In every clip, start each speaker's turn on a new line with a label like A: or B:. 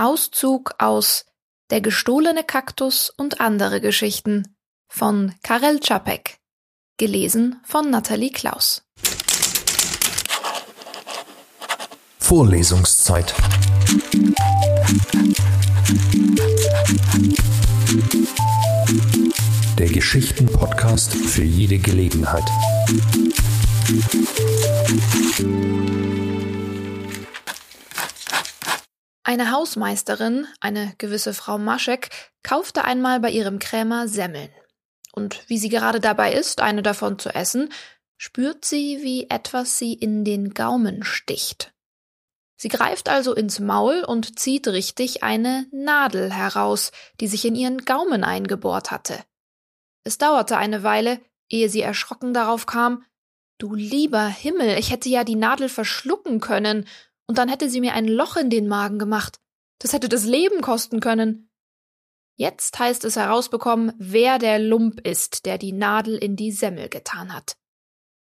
A: Auszug aus Der gestohlene Kaktus und andere Geschichten von Karel Čapek, gelesen von Nathalie Klaus.
B: Vorlesungszeit. Der Geschichten-Podcast für jede Gelegenheit.
A: Eine Hausmeisterin, eine gewisse Frau Maschek, kaufte einmal bei ihrem Krämer Semmeln. Und wie sie gerade dabei ist, eine davon zu essen, spürt sie, wie etwas sie in den Gaumen sticht. Sie greift also ins Maul und zieht richtig eine Nadel heraus, die sich in ihren Gaumen eingebohrt hatte. Es dauerte eine Weile, ehe sie erschrocken darauf kam, Du lieber Himmel, ich hätte ja die Nadel verschlucken können, und dann hätte sie mir ein Loch in den Magen gemacht. Das hätte das Leben kosten können. Jetzt heißt es herausbekommen, wer der Lump ist, der die Nadel in die Semmel getan hat.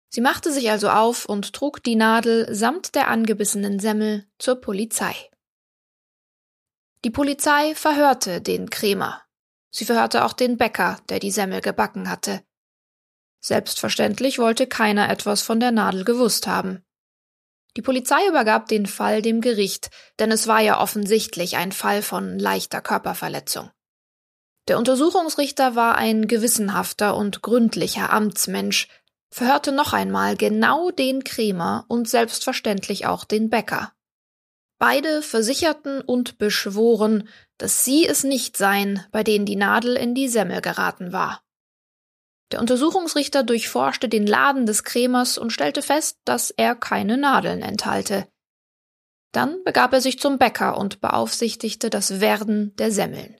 A: Sie machte sich also auf und trug die Nadel samt der angebissenen Semmel zur Polizei. Die Polizei verhörte den Krämer. Sie verhörte auch den Bäcker, der die Semmel gebacken hatte. Selbstverständlich wollte keiner etwas von der Nadel gewusst haben. Die Polizei übergab den Fall dem Gericht, denn es war ja offensichtlich ein Fall von leichter Körperverletzung. Der Untersuchungsrichter war ein gewissenhafter und gründlicher Amtsmensch, verhörte noch einmal genau den Krämer und selbstverständlich auch den Bäcker. Beide versicherten und beschworen, dass sie es nicht seien, bei denen die Nadel in die Semmel geraten war. Der Untersuchungsrichter durchforschte den Laden des Krämers und stellte fest, dass er keine Nadeln enthalte. Dann begab er sich zum Bäcker und beaufsichtigte das Werden der Semmeln.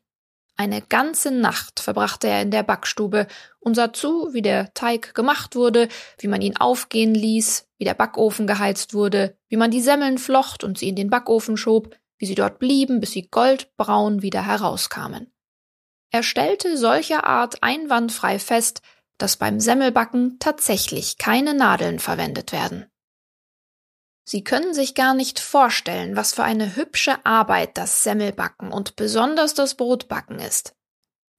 A: Eine ganze Nacht verbrachte er in der Backstube und sah zu, wie der Teig gemacht wurde, wie man ihn aufgehen ließ, wie der Backofen geheizt wurde, wie man die Semmeln flocht und sie in den Backofen schob, wie sie dort blieben, bis sie goldbraun wieder herauskamen. Er stellte solcher Art einwandfrei fest, dass beim Semmelbacken tatsächlich keine Nadeln verwendet werden. Sie können sich gar nicht vorstellen, was für eine hübsche Arbeit das Semmelbacken und besonders das Brotbacken ist.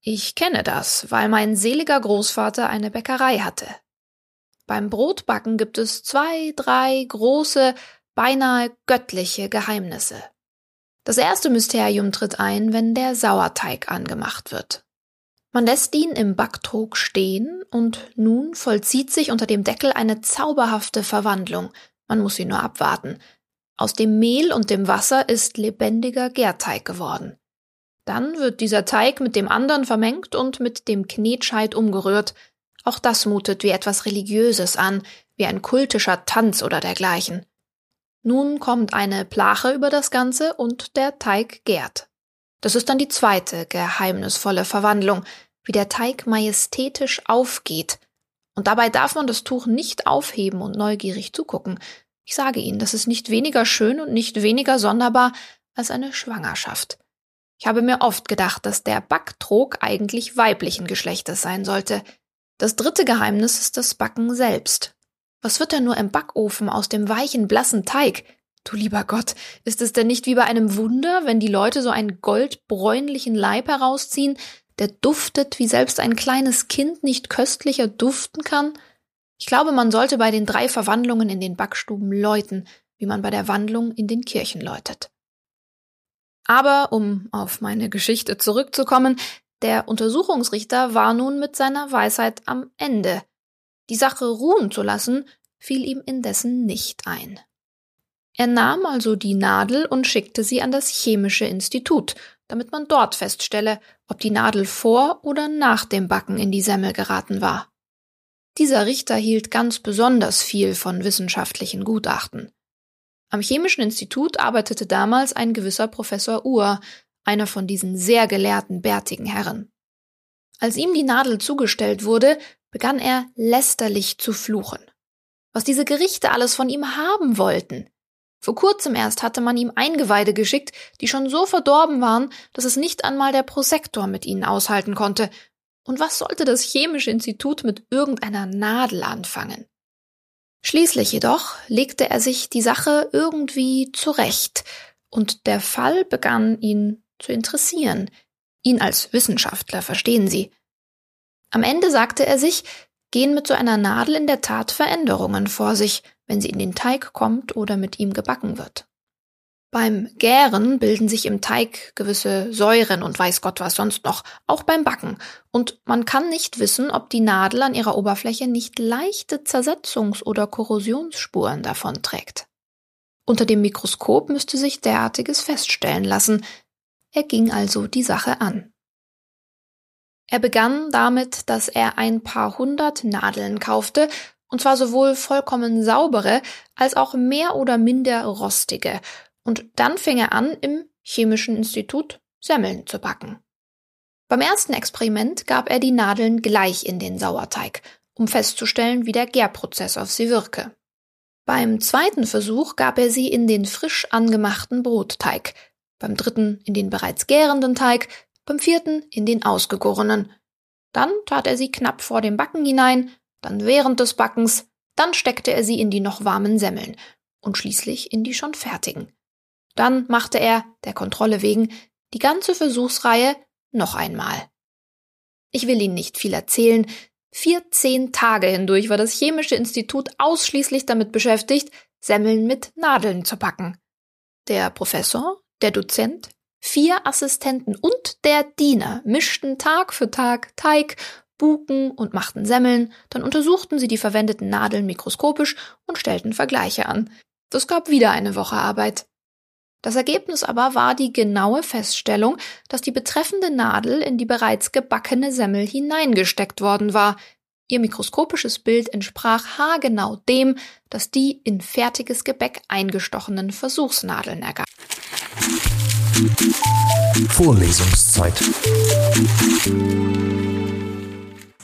A: Ich kenne das, weil mein seliger Großvater eine Bäckerei hatte. Beim Brotbacken gibt es zwei, drei große, beinahe göttliche Geheimnisse. Das erste Mysterium tritt ein, wenn der Sauerteig angemacht wird. Man lässt ihn im Backtrog stehen und nun vollzieht sich unter dem Deckel eine zauberhafte Verwandlung. Man muss sie nur abwarten. Aus dem Mehl und dem Wasser ist lebendiger Gärteig geworden. Dann wird dieser Teig mit dem anderen vermengt und mit dem Knetscheit umgerührt. Auch das mutet wie etwas Religiöses an, wie ein kultischer Tanz oder dergleichen. Nun kommt eine Plache über das Ganze und der Teig gärt. Das ist dann die zweite geheimnisvolle Verwandlung, wie der Teig majestätisch aufgeht. Und dabei darf man das Tuch nicht aufheben und neugierig zugucken. Ich sage Ihnen, das ist nicht weniger schön und nicht weniger sonderbar als eine Schwangerschaft. Ich habe mir oft gedacht, dass der Backtrog eigentlich weiblichen Geschlechtes sein sollte. Das dritte Geheimnis ist das Backen selbst. Was wird denn nur im Backofen aus dem weichen, blassen Teig? Du lieber Gott, ist es denn nicht wie bei einem Wunder, wenn die Leute so einen goldbräunlichen Leib herausziehen, der duftet, wie selbst ein kleines Kind nicht köstlicher duften kann? Ich glaube, man sollte bei den drei Verwandlungen in den Backstuben läuten, wie man bei der Wandlung in den Kirchen läutet. Aber, um auf meine Geschichte zurückzukommen, der Untersuchungsrichter war nun mit seiner Weisheit am Ende. Die Sache ruhen zu lassen, fiel ihm indessen nicht ein. Er nahm also die Nadel und schickte sie an das Chemische Institut, damit man dort feststelle, ob die Nadel vor oder nach dem Backen in die Semmel geraten war. Dieser Richter hielt ganz besonders viel von wissenschaftlichen Gutachten. Am Chemischen Institut arbeitete damals ein gewisser Professor Uhr, einer von diesen sehr gelehrten, bärtigen Herren. Als ihm die Nadel zugestellt wurde, begann er lästerlich zu fluchen. Was diese Gerichte alles von ihm haben wollten. Vor kurzem erst hatte man ihm Eingeweide geschickt, die schon so verdorben waren, dass es nicht einmal der Prosektor mit ihnen aushalten konnte. Und was sollte das Chemische Institut mit irgendeiner Nadel anfangen? Schließlich jedoch legte er sich die Sache irgendwie zurecht Und der Fall begann ihn zu interessieren. Ihn als Wissenschaftler, verstehen Sie. Am Ende sagte er sich, gehen mit so einer Nadel in der Tat Veränderungen vor sich, wenn sie in den Teig kommt oder mit ihm gebacken wird. Beim Gären bilden sich im Teig gewisse Säuren und weiß Gott was sonst noch, auch beim Backen. Und man kann nicht wissen, ob die Nadel an ihrer Oberfläche nicht leichte Zersetzungs- oder Korrosionsspuren davonträgt. Unter dem Mikroskop müsste sich derartiges feststellen lassen. Er ging also die Sache an. Er begann damit, dass er ein paar hundert Nadeln kaufte, und zwar sowohl vollkommen saubere als auch mehr oder minder rostige, und dann fing er an, im Chemischen Institut Semmeln zu backen. Beim ersten Experiment gab er die Nadeln gleich in den Sauerteig, um festzustellen, wie der Gärprozess auf sie wirke. Beim zweiten Versuch gab er sie in den frisch angemachten Brotteig, beim dritten in den bereits gärenden Teig, beim vierten in den ausgegorenen. Dann tat er sie knapp vor dem Backen hinein, dann während des Backens, dann steckte er sie in die noch warmen Semmeln und schließlich in die schon fertigen. Dann machte er, der Kontrolle wegen, die ganze Versuchsreihe noch einmal. Ich will Ihnen nicht viel erzählen. Vierzehn Tage hindurch war das Chemische Institut ausschließlich damit beschäftigt, Semmeln mit Nadeln zu packen. Der Professor, der Dozent, vier Assistenten und der Diener mischten Tag für Tag Teig, Buken und machten Semmeln, dann untersuchten sie die verwendeten Nadeln mikroskopisch und stellten Vergleiche an. Das gab wieder eine Woche Arbeit. Das Ergebnis aber war die genaue Feststellung, dass die betreffende Nadel in die bereits gebackene Semmel hineingesteckt worden war. Ihr mikroskopisches Bild entsprach haargenau dem, das die in fertiges Gebäck eingestochenen Versuchsnadeln ergab.
B: Vorlesungszeit.